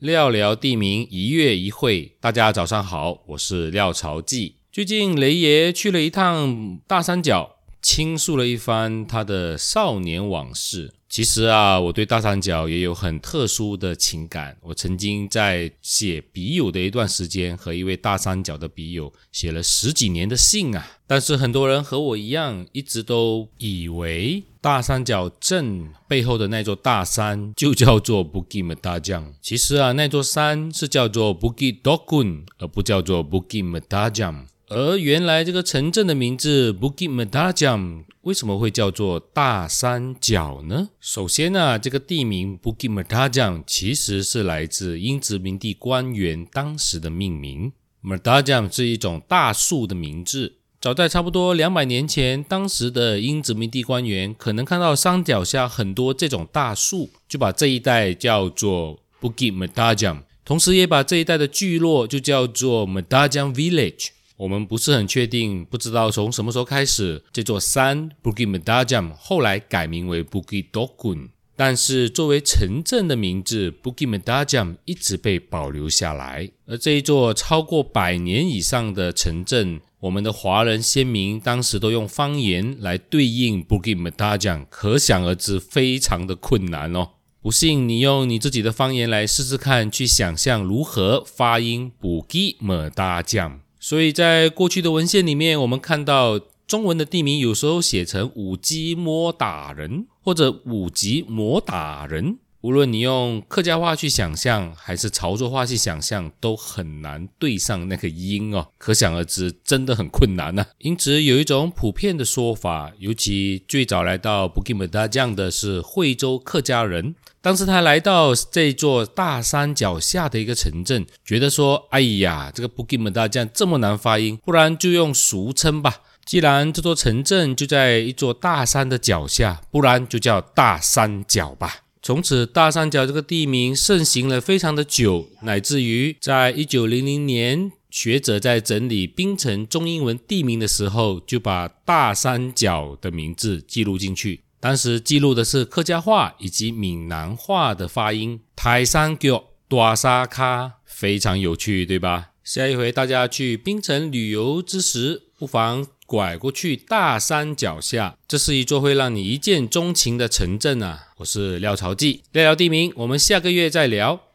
廖聊地名，一月一会。大家早上好，我是廖朝记。最近雷爷去了一趟大三角，倾诉了一番他的少年往事。其实啊，我对大三角也有很特殊的情感。我曾经在写笔友的一段时间，和一位大三角的笔友写了十几年的信啊。但是很多人和我一样，一直都以为大三角镇背后的那座大山就叫做 Bukit m e d a j a m 其实啊，那座山是叫做 Bukit Dogun，而不叫做 Bukit m e d a j a m 而原来这个城镇的名字 Bukit m e d a j a m 为什么会叫做大三角呢？首先呢，这个地名 Bukit m e d a j a m 其实是来自英殖民地官员当时的命名。m e d a j a m 是一种大树的名字。早在差不多两百年前，当时的英殖民地官员可能看到山脚下很多这种大树，就把这一带叫做 Bukit m e d a j a m 同时也把这一带的聚落就叫做 m e d a j a m Village。我们不是很确定，不知道从什么时候开始，这座山 Bukit m e d a j a m 后来改名为 Bukit Dogun，但是作为城镇的名字 Bukit m e d a j a m 一直被保留下来。而这一座超过百年以上的城镇，我们的华人先民当时都用方言来对应 Bukit m e d a j a m 可想而知，非常的困难哦。不信你用你自己的方言来试试看，去想象如何发音 Bukit m e d a j a m 所以在过去的文献里面，我们看到中文的地名有时候写成五级摸打人或者五级摸打人。无论你用客家话去想象，还是潮州话去想象，都很难对上那个音哦。可想而知，真的很困难呢。因此，有一种普遍的说法，尤其最早来到布吉姆大将的是惠州客家人。当时他来到这座大山脚下的一个城镇，觉得说：“哎呀，这个布吉姆大将这么难发音，不然就用俗称吧。既然这座城镇就在一座大山的脚下，不然就叫大山脚吧。”从此，大三角这个地名盛行了非常的久，乃至于在一九零零年，学者在整理槟城中英文地名的时候，就把大三角的名字记录进去。当时记录的是客家话以及闽南话的发音，台山角、大沙卡，非常有趣，对吧？下一回大家去槟城旅游之时，不妨。拐过去，大山脚下，这是一座会让你一见钟情的城镇啊！我是廖朝记，聊聊地名，我们下个月再聊。